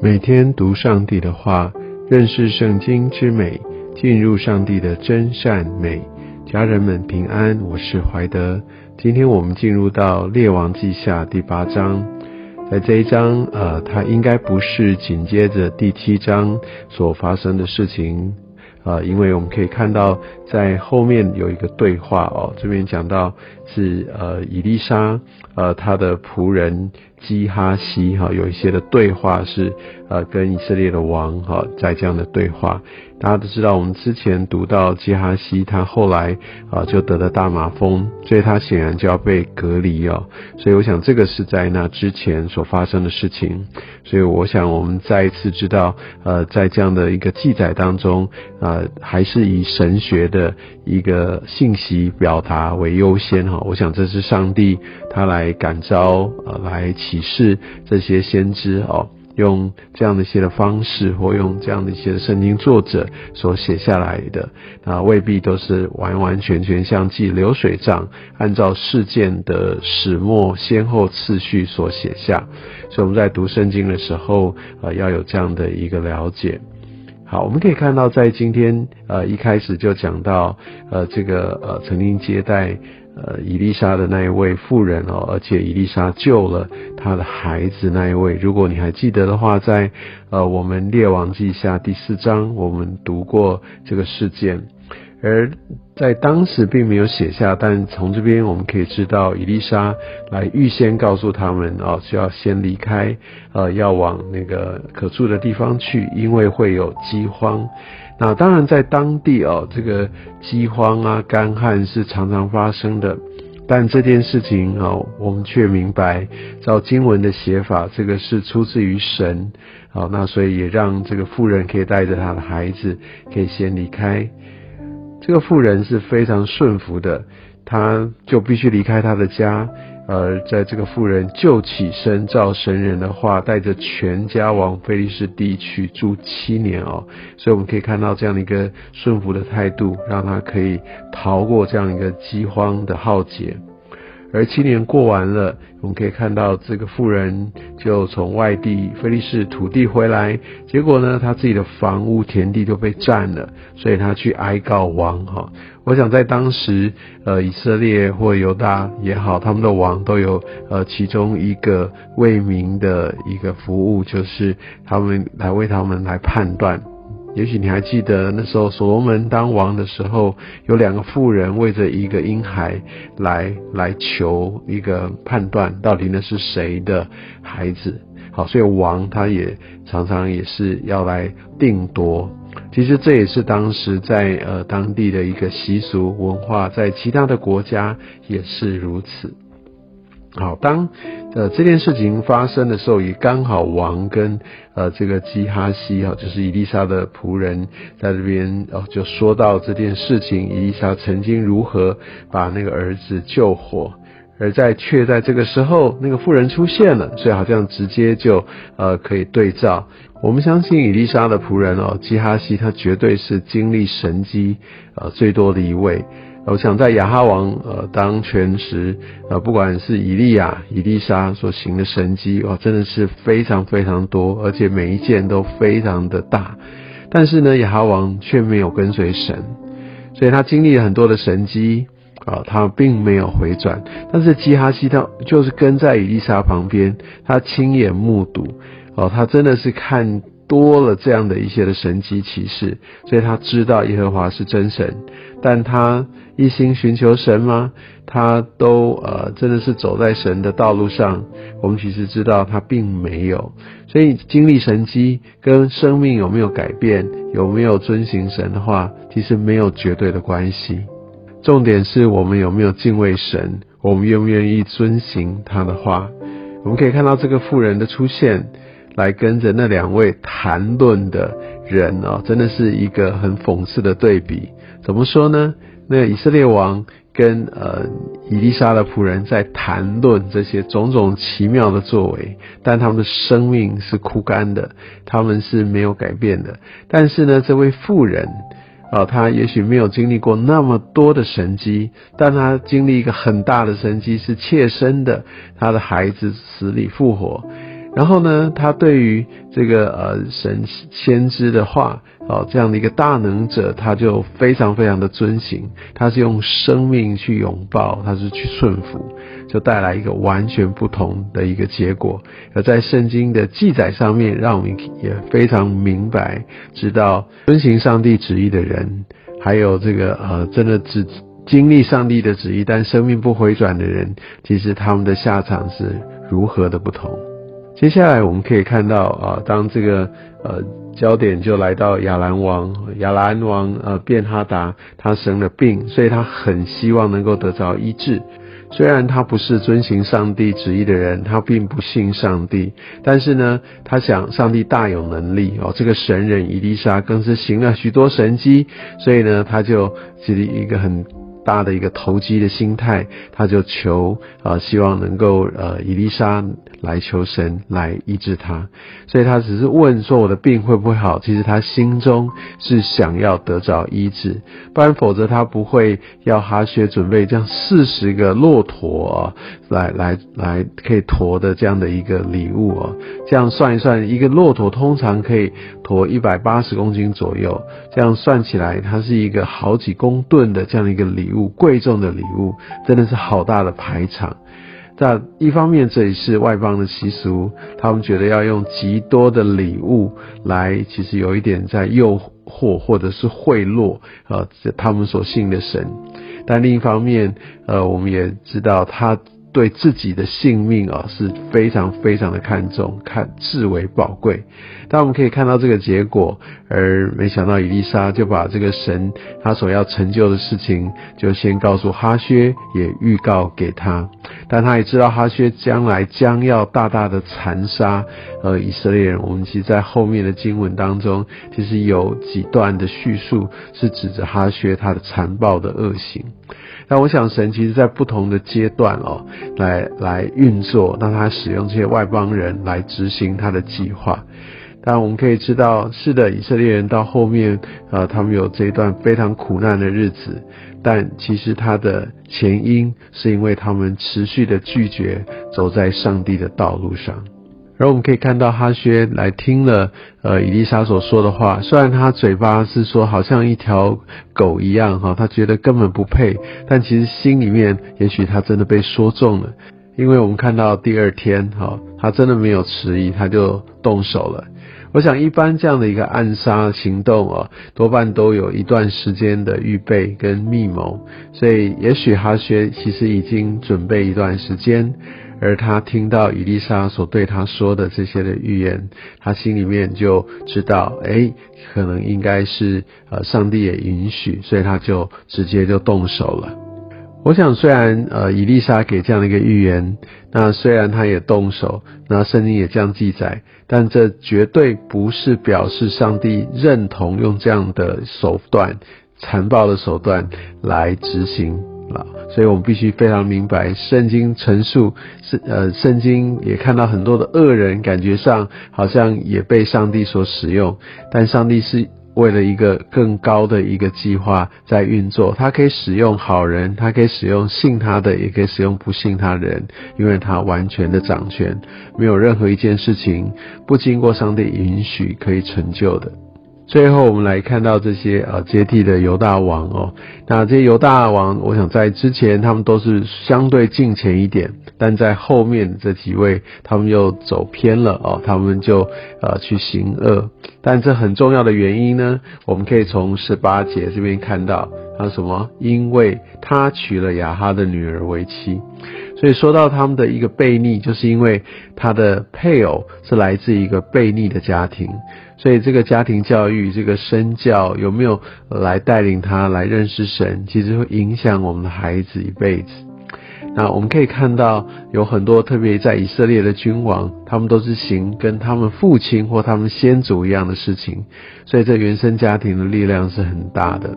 每天读上帝的话，认识圣经之美，进入上帝的真善美。家人们平安，我是怀德。今天我们进入到列王记下第八章，在这一章，呃，它应该不是紧接着第七章所发生的事情。啊，因为我们可以看到，在后面有一个对话哦，这边讲到是呃，伊丽莎呃，他的仆人基哈西哈，有一些的对话是呃，跟以色列的王哈，在这样的对话。大家都知道，我们之前读到基哈西，他后来啊就得了大麻风，所以他显然就要被隔离哦。所以我想这个是在那之前所发生的事情。所以我想我们再一次知道，呃，在这样的一个记载当中，啊，还是以神学的一个信息表达为优先哈。我想这是上帝他来感召呃来启示这些先知哦。用这样的一些的方式，或用这样的一些圣经作者所写下来的，啊，未必都是完完全全像记流水账，按照事件的始末先后次序所写下。所以我们在读圣经的时候，呃，要有这样的一个了解。好，我们可以看到，在今天，呃，一开始就讲到，呃，这个呃，曾经接待。呃，伊丽莎的那一位妇人哦，而且伊丽莎救了她的孩子那一位，如果你还记得的话，在呃我们列王记下第四章，我们读过这个事件，而在当时并没有写下，但从这边我们可以知道，伊丽莎来预先告诉他们哦，就要先离开，呃，要往那个可住的地方去，因为会有饥荒。那当然，在当地哦，这个饥荒啊、干旱是常常发生的。但这件事情哦，我们却明白，照经文的写法，这个是出自于神。好，那所以也让这个妇人可以带着他的孩子，可以先离开。这个妇人是非常顺服的，他就必须离开他的家。而在这个妇人就起身照神人的话，带着全家往菲利士地去住七年哦，所以我们可以看到这样的一个顺服的态度，让他可以逃过这样一个饥荒的浩劫。而七年过完了，我们可以看到这个妇人就从外地菲利士土地回来，结果呢，他自己的房屋田地都被占了，所以他去哀告王哈。我想在当时，呃，以色列或犹大也好，他们的王都有呃其中一个为民的一个服务，就是他们来为他们来判断。也许你还记得那时候所罗门当王的时候，有两个妇人为着一个婴孩来来求一个判断，到底那是谁的孩子。好，所以王他也常常也是要来定夺。其实这也是当时在呃当地的一个习俗文化，在其他的国家也是如此。好，当呃这件事情发生的时候，也刚好王跟呃这个基哈西哈，就是伊丽莎的仆人，在这边哦就说到这件事情，伊丽莎曾经如何把那个儿子救活，而在却在这个时候，那个妇人出现了，所以好像直接就呃可以对照。我们相信伊丽莎的仆人哦，基哈西他绝对是经历神迹呃最多的一位。我想在亚哈王呃当权时，呃不管是以利亚、以利沙所行的神迹，哇，真的是非常非常多，而且每一件都非常的大。但是呢，亚哈王却没有跟随神，所以他经历了很多的神迹啊，他并没有回转。但是基哈西他就是跟在以利沙旁边，他亲眼目睹哦，他真的是看。多了这样的一些的神迹奇事，所以他知道耶和华是真神，但他一心寻求神吗？他都呃真的是走在神的道路上？我们其实知道他并没有，所以经历神迹跟生命有没有改变，有没有遵行神的话，其实没有绝对的关系。重点是我们有没有敬畏神，我们愿不愿意遵行他的话？我们可以看到这个妇人的出现。来跟着那两位谈论的人哦，真的是一个很讽刺的对比。怎么说呢？那以色列王跟呃伊丽莎的仆人在谈论这些种种奇妙的作为，但他们的生命是枯干的，他们是没有改变的。但是呢，这位妇人啊，他也许没有经历过那么多的神迹，但他经历一个很大的神迹，是切身的，他的孩子死里复活。然后呢，他对于这个呃神先知的话，哦这样的一个大能者，他就非常非常的遵行，他是用生命去拥抱，他是去顺服，就带来一个完全不同的一个结果。而在圣经的记载上面，让我们也非常明白，知道遵行上帝旨意的人，还有这个呃真的只经历上帝的旨意，但生命不回转的人，其实他们的下场是如何的不同。接下来我们可以看到啊，当这个呃焦点就来到亚兰王，亚兰王呃便哈达他生了病，所以他很希望能够得着医治。虽然他不是遵行上帝旨意的人，他并不信上帝，但是呢，他想上帝大有能力哦。这个神人伊丽莎更是行了许多神迹，所以呢，他就其实一个很。大的一个投机的心态，他就求啊，希望能够呃，伊丽莎来求神来医治他，所以他只是问说我的病会不会好？其实他心中是想要得着医治，不然否则他不会要哈薛准备这样四十个骆驼来来来可以驮的这样的一个礼物哦。这样算一算，一个骆驼通常可以驮一百八十公斤左右，这样算起来，它是一个好几公吨的这样的一个礼物。贵重的礼物真的是好大的排场。但一方面，这也是外邦的习俗，他们觉得要用极多的礼物来，其实有一点在诱惑或者是贿赂呃他们所信的神。但另一方面，呃，我们也知道他。对自己的性命啊是非常非常的看重，看至为宝贵。但我们可以看到这个结果，而没想到伊丽莎就把这个神他所要成就的事情，就先告诉哈薛，也预告给他。但他也知道哈薛将来将要大大的残杀呃以色列人。我们其实，在后面的经文当中，其实有几段的叙述是指着哈薛他的残暴的恶行。那我想，神其实在不同的阶段哦，来来运作，让他使用这些外邦人来执行他的计划。但我们可以知道，是的，以色列人到后面，呃，他们有这一段非常苦难的日子，但其实他的前因是因为他们持续的拒绝走在上帝的道路上。而我们可以看到哈薛来听了呃伊丽莎所说的话，虽然他嘴巴是说好像一条狗一样哈，他觉得根本不配，但其实心里面也许他真的被说中了，因为我们看到第二天哈，他真的没有迟疑，他就动手了。我想一般这样的一个暗杀行动哦，多半都有一段时间的预备跟密谋，所以也许哈薛其实已经准备一段时间。而他听到伊丽莎所对他说的这些的预言，他心里面就知道，哎，可能应该是呃，上帝也允许，所以他就直接就动手了。我想，虽然呃，伊丽莎给这样的一个预言，那虽然他也动手，那圣经也这样记载，但这绝对不是表示上帝认同用这样的手段、残暴的手段来执行。啊，所以我们必须非常明白，圣经陈述是呃，圣经也看到很多的恶人，感觉上好像也被上帝所使用，但上帝是为了一个更高的一个计划在运作，他可以使用好人，他可以使用信他的，也可以使用不信他的人，因为他完全的掌权，没有任何一件事情不经过上帝允许可以成就的。最后，我们来看到这些呃接替的犹大王哦。那这些犹大王，我想在之前他们都是相对近前一点，但在后面这几位，他们又走偏了哦，他们就呃去行恶。但这很重要的原因呢，我们可以从十八节这边看到，他什么？因为他娶了雅哈的女儿为妻。所以说到他们的一个悖逆，就是因为他的配偶是来自一个悖逆的家庭，所以这个家庭教育、这个身教有没有来带领他来认识神，其实会影响我们的孩子一辈子。那我们可以看到有很多特别在以色列的君王，他们都是行跟他们父亲或他们先祖一样的事情，所以这原生家庭的力量是很大的。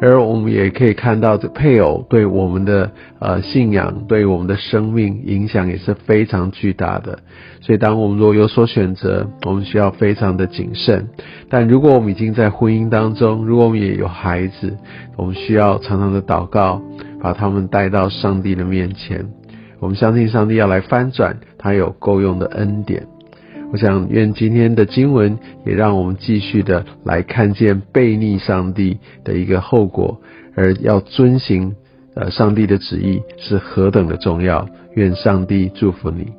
而我们也可以看到，这配偶对我们的呃信仰，对我们的生命影响也是非常巨大的。所以，当我们如果有所选择，我们需要非常的谨慎。但如果我们已经在婚姻当中，如果我们也有孩子，我们需要常常的祷告，把他们带到上帝的面前。我们相信上帝要来翻转，他有够用的恩典。我想，愿今天的经文也让我们继续的来看见背逆上帝的一个后果，而要遵行呃上帝的旨意是何等的重要。愿上帝祝福你。